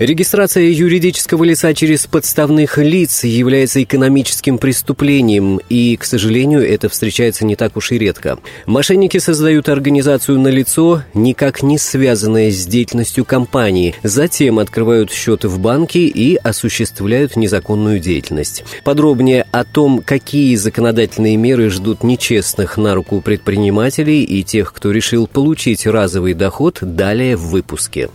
Регистрация юридического лица через подставных лиц является экономическим преступлением, и, к сожалению, это встречается не так уж и редко. Мошенники создают организацию на лицо, никак не связанное с деятельностью компании, затем открывают счеты в банке и осуществляют незаконную деятельность. Подробнее о том, какие законодательные меры ждут нечестных на руку предпринимателей и тех, кто решил получить разовый доход, далее в выпуске.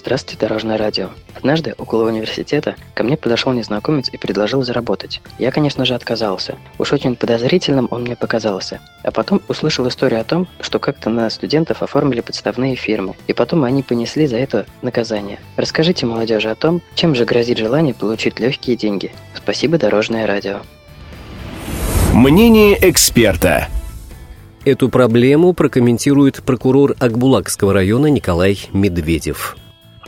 Здравствуйте, Дорожное радио. Однажды около университета ко мне подошел незнакомец и предложил заработать. Я, конечно же, отказался. Уж очень подозрительным он мне показался. А потом услышал историю о том, что как-то на студентов оформили подставные фирмы, и потом они понесли за это наказание. Расскажите молодежи о том, чем же грозит желание получить легкие деньги. Спасибо, Дорожное радио. Мнение эксперта. Эту проблему прокомментирует прокурор Акбулакского района Николай Медведев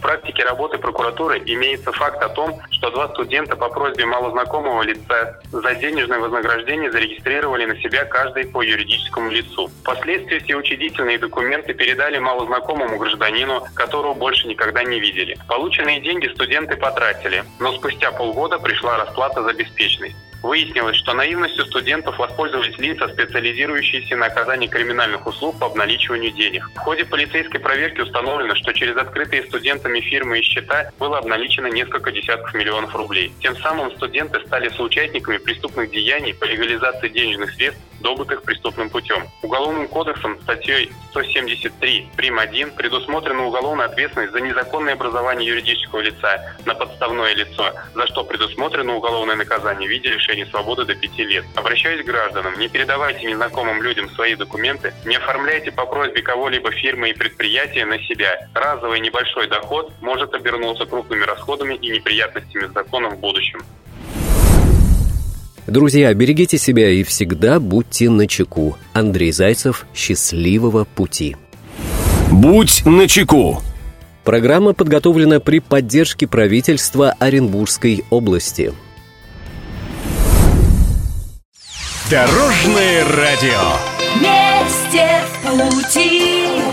практике работы прокуратуры имеется факт о том, что два студента по просьбе малознакомого лица за денежное вознаграждение зарегистрировали на себя каждый по юридическому лицу. Впоследствии все учредительные документы передали малознакомому гражданину, которого больше никогда не видели. Полученные деньги студенты потратили, но спустя полгода пришла расплата за беспечность. Выяснилось, что наивностью студентов воспользовались лица, специализирующиеся на оказании криминальных услуг по обналичиванию денег. В ходе полицейской проверки установлено, что через открытые студентами фирмы и счета было обналичено несколько десятков миллионов рублей. Тем самым студенты стали соучастниками преступных деяний по легализации денежных средств добытых преступным путем. Уголовным кодексом статьей 173 прим. 1 предусмотрена уголовная ответственность за незаконное образование юридического лица на подставное лицо, за что предусмотрено уголовное наказание в виде лишения свободы до 5 лет. Обращаюсь к гражданам, не передавайте незнакомым людям свои документы, не оформляйте по просьбе кого-либо фирмы и предприятия на себя. Разовый небольшой доход может обернуться крупными расходами и неприятностями с законом в будущем. Друзья, берегите себя и всегда будьте начеку. Андрей Зайцев, счастливого пути. Будь начеку. Программа подготовлена при поддержке правительства Оренбургской области. Дорожное радио. Вместе в пути.